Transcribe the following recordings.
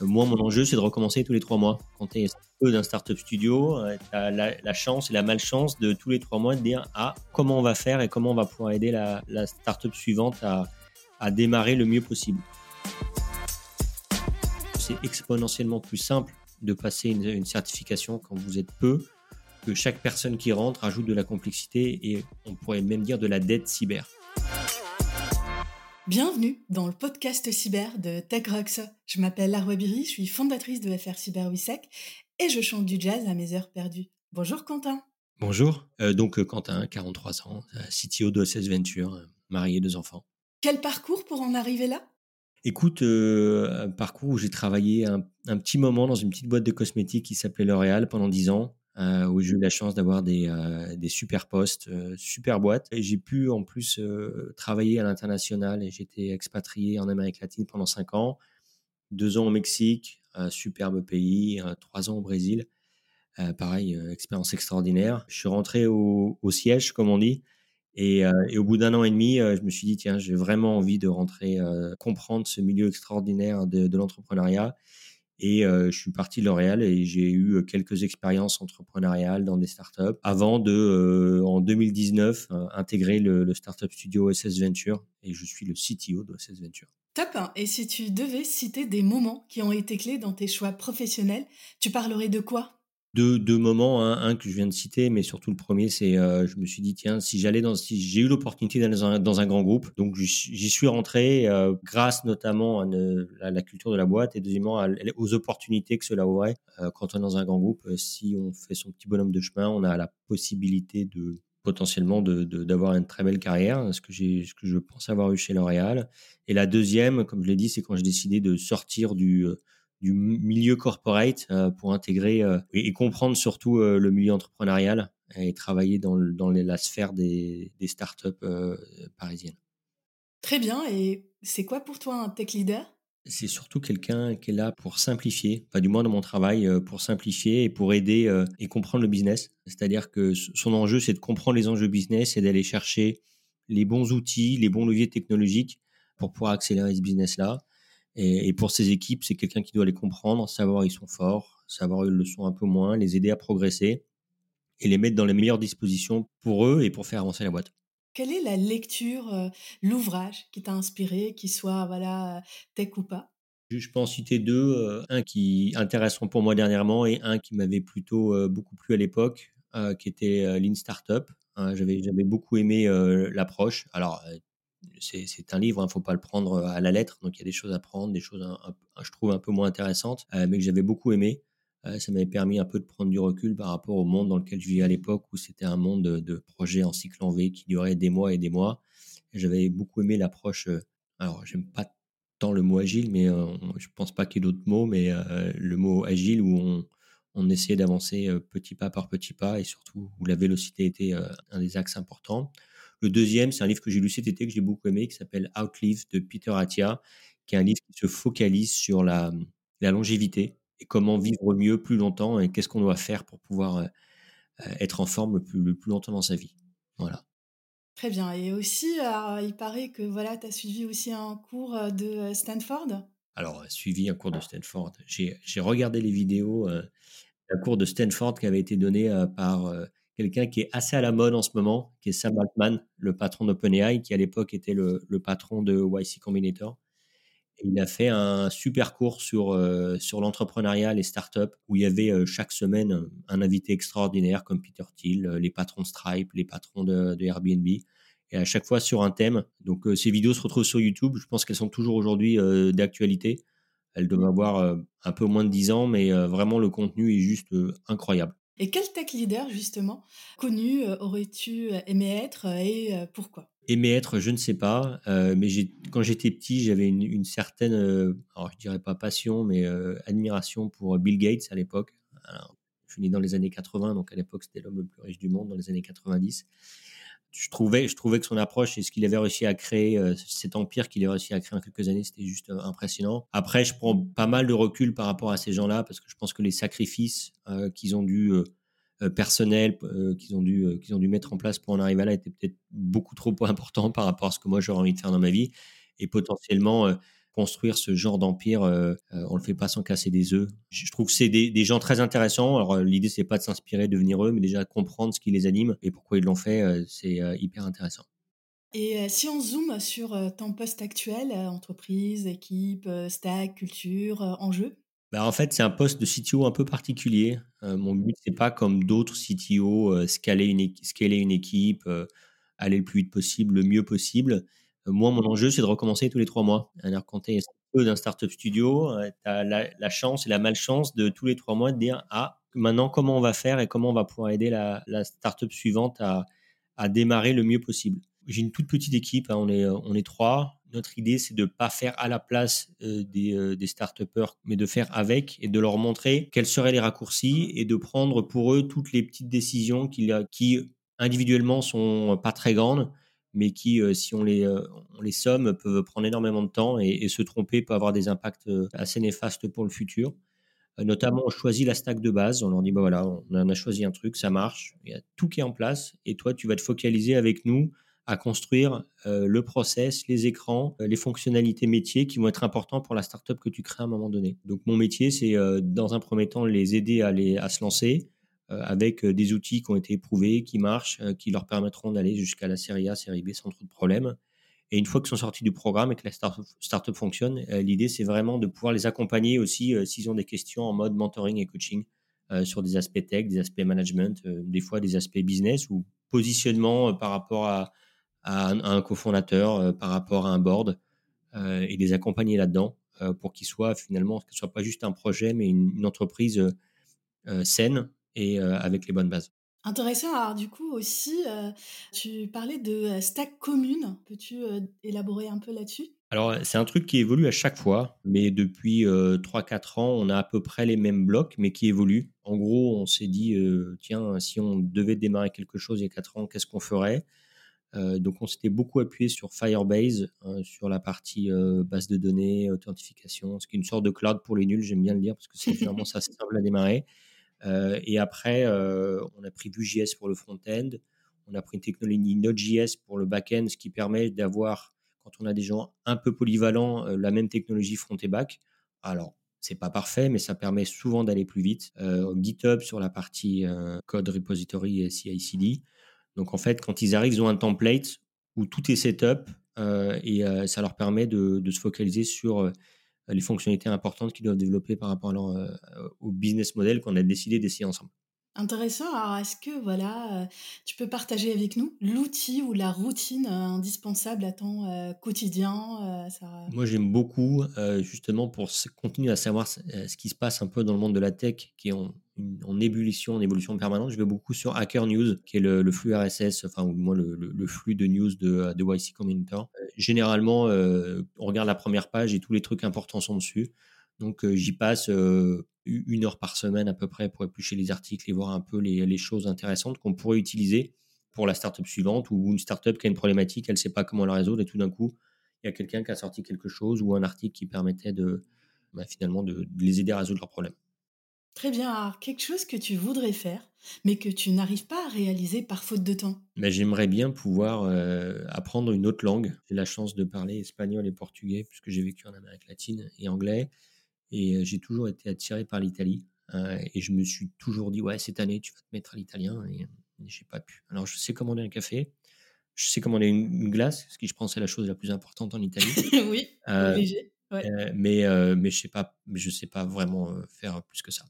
Moi, mon enjeu, c'est de recommencer tous les trois mois. Quand tu es peu d'un startup studio, tu as la, chance et la malchance de tous les trois mois de dire ah, comment on va faire et comment on va pouvoir aider la, la startup suivante à, démarrer le mieux possible. C'est exponentiellement plus simple de passer une, certification quand vous êtes peu, que chaque personne qui rentre ajoute de la complexité et on pourrait même dire de la dette cyber. Bienvenue dans le podcast cyber de TechRox. Je m'appelle Larwa Biri, je suis fondatrice de FR Cyber Wissec et je chante du jazz à mes heures perdues. Bonjour Quentin. Bonjour, euh, donc euh, Quentin, 43 ans, euh, CTO de SS Venture, marié, deux enfants. Quel parcours pour en arriver là? Écoute, un parcours où j'ai travaillé un, petit moment dans une petite boîte de cosmétiques qui s'appelait L'Oréal pendant 10 ans. Où j'ai eu la chance d'avoir des, des, super postes, super boîtes. J'ai pu en plus travailler à l'international et j'étais expatrié en Amérique latine pendant 5 ans, 2 ans au Mexique, un superbe pays, 3 ans au Brésil. pareil, expérience extraordinaire. Je suis rentré au, siège, comme on dit, et, au bout d'un an et demi, je me suis dit, tiens, j'ai vraiment envie de rentrer, comprendre ce milieu extraordinaire de l'entrepreneuriat. Et je suis parti de L'Oréal et j'ai eu quelques expériences entrepreneuriales dans des startups avant de, en 2019, intégrer le, le, startup studio SS Venture et je suis le CTO de SS Venture. Top. Et si tu devais citer des moments qui ont été clés dans tes choix professionnels, tu parlerais de quoi? Deux, moments, un que je viens de citer, mais surtout le premier, c'est euh, je me suis dit tiens si j'allais dans si j'ai eu l'opportunité d'aller dans un, dans un, grand groupe, donc j'y suis rentré euh, grâce notamment à, la culture de la boîte et deuxièmement aux opportunités que cela ouvrait euh, quand on est dans un grand groupe. si on fait son petit bonhomme de chemin, on a la possibilité de potentiellement d'avoir de, une très belle carrière, ce que, ce que je pense avoir eu chez L'Oréal. Et la deuxième, comme je l'ai dit, c'est quand j'ai décidé de sortir du, du milieu corporate euh, pour intégrer euh, et, comprendre surtout euh, le milieu entrepreneurial et travailler dans, dans la sphère des, des startups parisiennes. Très bien. Et c'est quoi pour toi un tech leader? C'est surtout quelqu'un qui est là pour simplifier, pas du moins dans mon travail, pour simplifier et pour aider et comprendre le business. C'est-à-dire que son enjeu, c'est de comprendre les enjeux business et d'aller chercher les bons outils, les bons leviers technologiques pour pouvoir accélérer ce business-là. Et, pour ces équipes, c'est quelqu'un qui doit les comprendre, savoir où ils sont forts, savoir où ils le sont un peu moins, les aider à progresser et les mettre dans les meilleures dispositions pour eux et pour faire avancer la boîte. Quelle est la lecture, euh, l'ouvrage qui t'a inspiré, qui soit voilà tech ou pas? Je peux en citer deux, euh, un qui intéresseront pour moi dernièrement et un qui m'avait plutôt euh, beaucoup plu à l'époque, qui était Lean Startup. Hein, j'avais j'avais beaucoup aimé l'approche. Alors c'est un livre, il hein, ne faut pas le prendre euh, à la lettre, donc il y a des choses à prendre, des choses, je trouve, un peu moins intéressantes, euh, mais que j'avais beaucoup aimé. Euh, ça m'avait permis un peu de prendre du recul par rapport au monde dans lequel je vivais à l'époque, où c'était un monde de, projets en cycle en V qui durait des mois et des mois. J'avais beaucoup aimé l'approche, alors j'aime pas tant le mot agile, mais je pense pas qu'il y ait d'autres mots, mais le mot agile où on, on essayait d'avancer petit pas par petit pas et surtout où la vélocité était un des axes importants. Le deuxième, c'est un livre que j'ai lu cet été, que j'ai beaucoup aimé, qui s'appelle Outlive de Peter Attia, qui est un livre qui se focalise sur la, longévité et comment vivre mieux plus longtemps et qu'est-ce qu'on doit faire pour pouvoir euh, être en forme le plus, le plus longtemps dans sa vie. Voilà. Très bien. Et aussi, euh, il paraît que voilà, tu as suivi aussi un cours euh, de Stanford? Alors, suivi un cours de Stanford. J'ai regardé les vidéos d'un cours de Stanford qui avait été donné par quelqu'un qui est assez à la mode en ce moment, qui est Sam Altman, le patron d'OpenAI, qui à l'époque était le, patron de YC Combinator. Il a fait un super cours sur, euh, sur l'entrepreneuriat, les startups, où il y avait euh, chaque semaine un invité extraordinaire comme Peter Thiel, euh, les patrons Stripe, les patrons de, Airbnb, et à chaque fois sur un thème. Donc ces vidéos se retrouvent sur YouTube. Je pense qu'elles sont toujours aujourd'hui d'actualité. Elles doivent avoir un peu moins de 10 ans, mais vraiment le contenu est juste incroyable. Et quel tech leader, justement, connu euh, aurais-tu euh, aimé être euh, et pourquoi? Aimé être, je ne sais pas, mais quand j'étais petit, j'avais une, certaine, alors je dirais pas passion, mais admiration pour Bill Gates à l'époque. Je suis né dans les années 80, donc à l'époque c'était l'homme le plus riche du monde dans les années 90 je trouvais, je trouvais que son approche et ce qu'il avait réussi à créer, euh, cet empire qu'il a réussi à créer en quelques années, c'était juste euh, impressionnant. Après, je prends pas mal de recul par rapport à ces gens-là parce que je pense que les sacrifices euh, qu'ils ont dû personnels, qu'ils ont dû, qu'ils ont dû mettre en place pour en arriver là étaient peut-être beaucoup trop importants par rapport à ce que moi j'aurais envie de faire dans ma vie et potentiellement construire ce genre d'empire, euh, euh, on le fait pas sans casser des œufs. Je trouve que c'est des, des, gens très intéressants. Alors l'idée c'est pas de s'inspirer, de devenir eux, mais déjà comprendre ce qui les anime et pourquoi ils l'ont fait, c'est hyper intéressant. Et si on zoome sur ton poste actuel, entreprise, équipe, stack, culture, enjeu bah, en fait, c'est un poste de CTO un peu particulier. mon but, c'est pas comme d'autres CTO, scaler, une, scaler une équipe, aller le plus vite possible, le mieux possible. Moi, mon enjeu, c'est de recommencer tous les trois mois. Alors, quand tu es d'un startup studio, tu as la, chance et la malchance de tous les trois mois de dire Ah, maintenant, comment on va faire et comment on va pouvoir aider la, la startup suivante à, démarrer le mieux possible? J'ai une toute petite équipe, hein, on, est, on est trois. Notre idée, c'est de ne pas faire à la place euh, des, euh, des mais de faire avec et de leur montrer quels seraient les raccourcis et de prendre pour eux toutes les petites décisions qui, qui individuellement sont pas très grandes, mais qui, euh, si on les, on les somme, peuvent prendre énormément de temps et, se tromper peut avoir des impacts assez néfastes pour le futur. Notamment, on choisit la stack de base. On leur dit, bah voilà, on a choisi un truc, ça marche, il y a tout qui est en place. Et toi, tu vas te focaliser avec nous à construire euh, le process, les écrans, euh, les fonctionnalités métiers qui vont être importants pour la startup que tu crées à un moment donné. Donc mon métier, c'est euh, dans un premier temps les aider à se lancer avec des outils qui ont été éprouvés, qui marchent, qui leur permettront d'aller jusqu'à la série A, série B sans trop de problèmes. Et une fois qu'ils sont sortis du programme et que la startup, startup fonctionne, l'idée c'est vraiment de pouvoir les accompagner aussi s'ils ont des questions en mode mentoring et coaching sur des aspects tech, des aspects management, des fois des aspects business ou positionnement par rapport à, un, cofondateur, euh, par rapport à un board, euh, et les accompagner là-dedans euh, pour qu'ils soient finalement, que ce soit pas juste un projet, mais une, entreprise saine et avec les bonnes bases. Intéressant. Alors du coup aussi, tu parlais de stack commune. Peux-tu élaborer un peu là-dessus? Alors c'est un truc qui évolue à chaque fois, mais depuis 3-4 ans, on a à peu près les mêmes blocs, mais qui évoluent. En gros, on s'est dit, tiens, si on devait démarrer quelque chose il y a 4 ans, qu'est-ce qu'on ferait? Euh, donc, on s'était beaucoup appuyé sur Firebase, hein, sur la partie euh, base de données, authentification, ce qui est une sorte de cloud pour les nuls, j'aime bien le dire, parce que c'est vraiment ça simple à démarrer. Euh, et après, on a pris Vue.js pour le front-end, on a pris une technologie Node.js pour le back-end, ce qui permet d'avoir, quand on a des gens un peu polyvalents, la même technologie front et back. Alors, c'est pas parfait, mais ça permet souvent d'aller plus vite. GitHub sur la partie code repository et CI/CD. Donc en fait, quand ils arrivent, ils ont un template où tout est setup euh, et euh, ça leur permet de, se focaliser sur euh, les fonctionnalités importantes qu'ils doivent développer par rapport au business model qu'on a décidé d'essayer ensemble. Intéressant. Alors, est-ce que voilà, tu peux partager avec nous l'outil ou la routine indispensable à ton quotidien Moi, j'aime beaucoup, justement, pour continuer à savoir ce qui se passe un peu dans le monde de la tech, qui est en, ébullition, en évolution permanente. Je vais beaucoup sur Hacker News, qui est le, flux RSS, enfin, ou moins le, flux de news de, YC Combinator. généralement, on regarde la première page et tous les trucs importants sont dessus. Donc j'y passe une heure par semaine à peu près pour éplucher les articles et voir un peu les, choses intéressantes qu'on pourrait utiliser pour la startup suivante ou une startup qui a une problématique, elle ne sait pas comment la résoudre et tout d'un coup, il y a quelqu'un qui a sorti quelque chose ou un article qui permettait de bah, finalement de, les aider à résoudre leurs problèmes. Très bien. Alors, quelque chose que tu voudrais faire, mais que tu n'arrives pas à réaliser par faute de temps mais J'aimerais bien pouvoir apprendre une autre langue. J'ai la chance de parler espagnol et portugais, puisque j'ai vécu en Amérique latine, et anglais. Et j'ai toujours été attiré par l'Italie. et je me suis toujours dit, ouais, cette année, tu vas te mettre à l'italien. Et, j'ai pas pu. Alors, je sais commander un café. Je sais commander une, une glace, ce qui, je pense, est la chose la plus importante en Italie. oui, léger. mais, mais je sais pas, je sais pas vraiment faire plus que ça.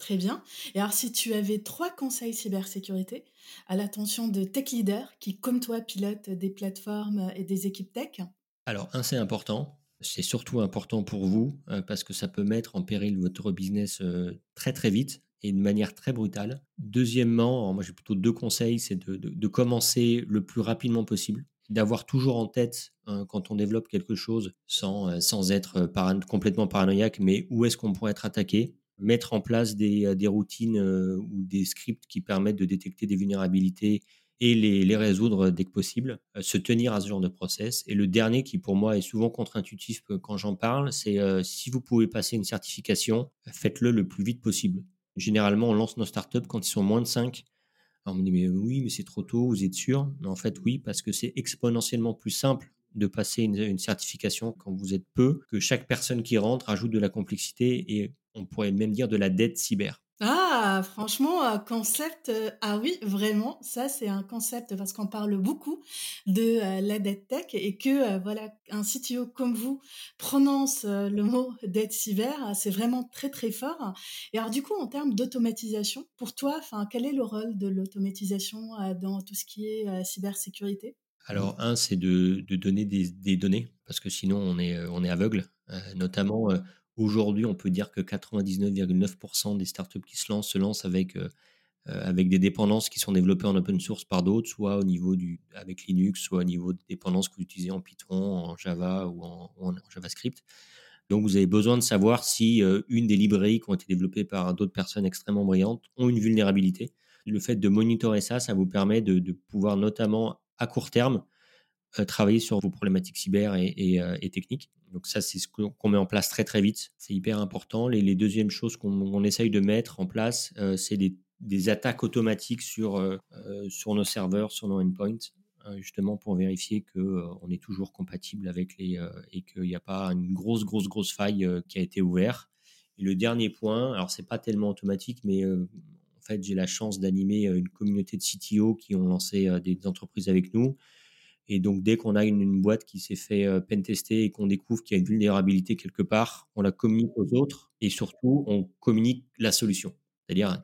Très bien. Et alors, si tu avais trois conseils cybersécurité à l'attention de tech leaders qui, comme toi, pilotent des plateformes et des équipes tech? Alors, un, c'est important c'est surtout important pour vous euh, parce que ça peut mettre en péril votre business euh, très très vite et de manière très brutale. Deuxièmement, moi j'ai plutôt deux conseils, c'est de, commencer le plus rapidement possible, d'avoir toujours en tête hein, quand on développe quelque chose sans, euh, sans être complètement paranoïaque, mais où est-ce qu'on pourrait être attaqué, mettre en place des, des routines ou des scripts qui permettent de détecter des vulnérabilités et les, résoudre dès que possible, euh, se tenir à ce genre de process. Et le dernier qui pour moi est souvent contre-intuitif quand j'en parle, c'est euh, si vous pouvez passer une certification, faites-le le plus vite possible. Généralement, on lance nos startups quand ils sont moins de 5. Alors on me dit mais oui, mais c'est trop tôt, vous êtes sûr? En fait oui, parce que c'est exponentiellement plus simple de passer une, une certification quand vous êtes peu, que chaque personne qui rentre ajoute de la complexité et on pourrait même dire de la dette cyber. Ah, franchement, un concept, heu, ah oui, vraiment, ça, c'est un concept parce qu'on parle beaucoup de, heu, la dette tech et que, heu, voilà, un CTO comme vous prononce, le mot dette cyber, ah, c'est vraiment très, très fort et alors du coup, en termes d'automatisation, pour toi, enfin, quel est le rôle de l'automatisation, dans tout ce qui est, cybersécurité? Alors, un, c'est de, de donner des, des données, parce que sinon on est, euh, on est aveugle. Euh, notamment, euh, aujourd'hui, on peut dire que 99,9% des startups qui se lancent se lancent avec, euh, euh, avec des dépendances qui sont développées en open source par d'autres, soit au niveau du, avec Linux, soit au niveau des dépendances que vous utilisez en Python, en Java ou en, JavaScript. Donc, vous avez besoin de savoir si euh, une des librairies qui ont été développées par d'autres personnes extrêmement brillantes ont une vulnérabilité. Le fait de monitorer ça, ça vous permet de, pouvoir notamment à court terme travailler sur vos problématiques cyber et techniques. Donc ça, c'est ce qu'on met en place très très vite. C'est hyper important. Les, les deuxièmes choses qu'on on essaye de mettre en place, euh, c'est des, attaques automatiques sur, euh, sur nos serveurs, sur nos endpoints, euh, justement pour vérifier que euh, on est toujours compatible avec les et qu'il n'y a pas une grosse grosse grosse faille qui a été ouverte. Et le dernier point, alors c'est pas tellement automatique, mais en fait, j'ai la chance d'animer une communauté de CTO qui ont lancé des entreprises avec nous. Et donc, dès qu'on a une, boîte qui s'est fait euh, pentester et qu'on découvre qu'il y a une vulnérabilité quelque part, on la communique aux autres et surtout, on communique la solution. C'est-à-dire,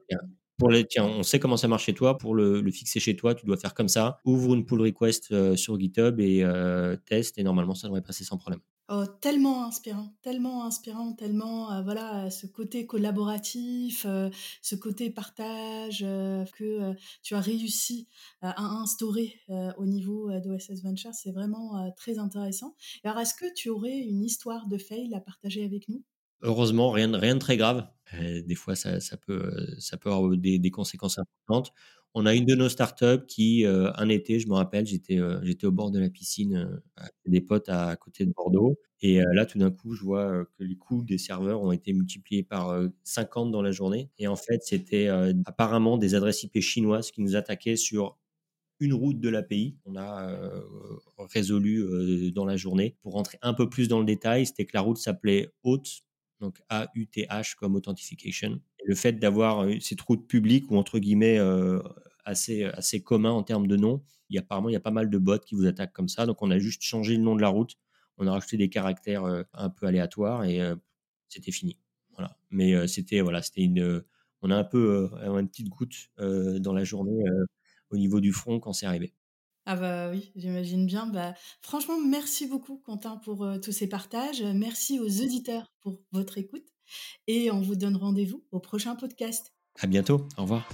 pour les, tiens, on sait comment ça marche chez toi. Pour le, le, fixer chez toi, tu dois faire comme ça. Ouvre une pull request euh, sur GitHub et euh, teste. Et normalement, ça devrait passer sans problème. Oh, tellement inspirant, tellement inspirant, tellement euh, voilà ce côté collaboratif, euh, ce côté partage euh, que tu as réussi à instaurer au niveau d'OSS Venture, c'est vraiment très intéressant. Alors, est-ce que tu aurais une histoire de fail à partager avec nous? Heureusement, rien, rien de très grave. Des fois, ça, peut, ça peut avoir des, conséquences importantes. On a une de nos startups qui, euh, un été, je me rappelle, j'étais euh, j'étais au bord de la piscine euh, avec des potes à, côté de Bordeaux. Et là, tout d'un coup, je vois que les coûts des serveurs ont été multipliés par 50 dans la journée. Et en fait, c'était apparemment des adresses IP chinoises qui nous attaquaient sur une route de l'API. On a euh, résolu dans la journée. Pour rentrer un peu plus dans le détail, c'était que la route s'appelait Auth donc A-U-T-H comme Authentification. Le fait d'avoir euh, cette route publique ou entre guillemets assez, assez commun en termes de nom, il y a, apparemment il y a pas mal de bots qui vous attaquent comme ça. Donc on a juste changé le nom de la route, on a rajouté des caractères un peu aléatoires et c'était fini. Voilà. Mais c'était voilà, c'était une, on a un peu une petite goutte dans la journée au niveau du front quand c'est arrivé. Ah bah oui, j'imagine bien. Bah, franchement, merci beaucoup Quentin pour tous ces partages. Merci aux auditeurs pour votre écoute et on vous donne rendez-vous au prochain podcast. À bientôt. Au revoir.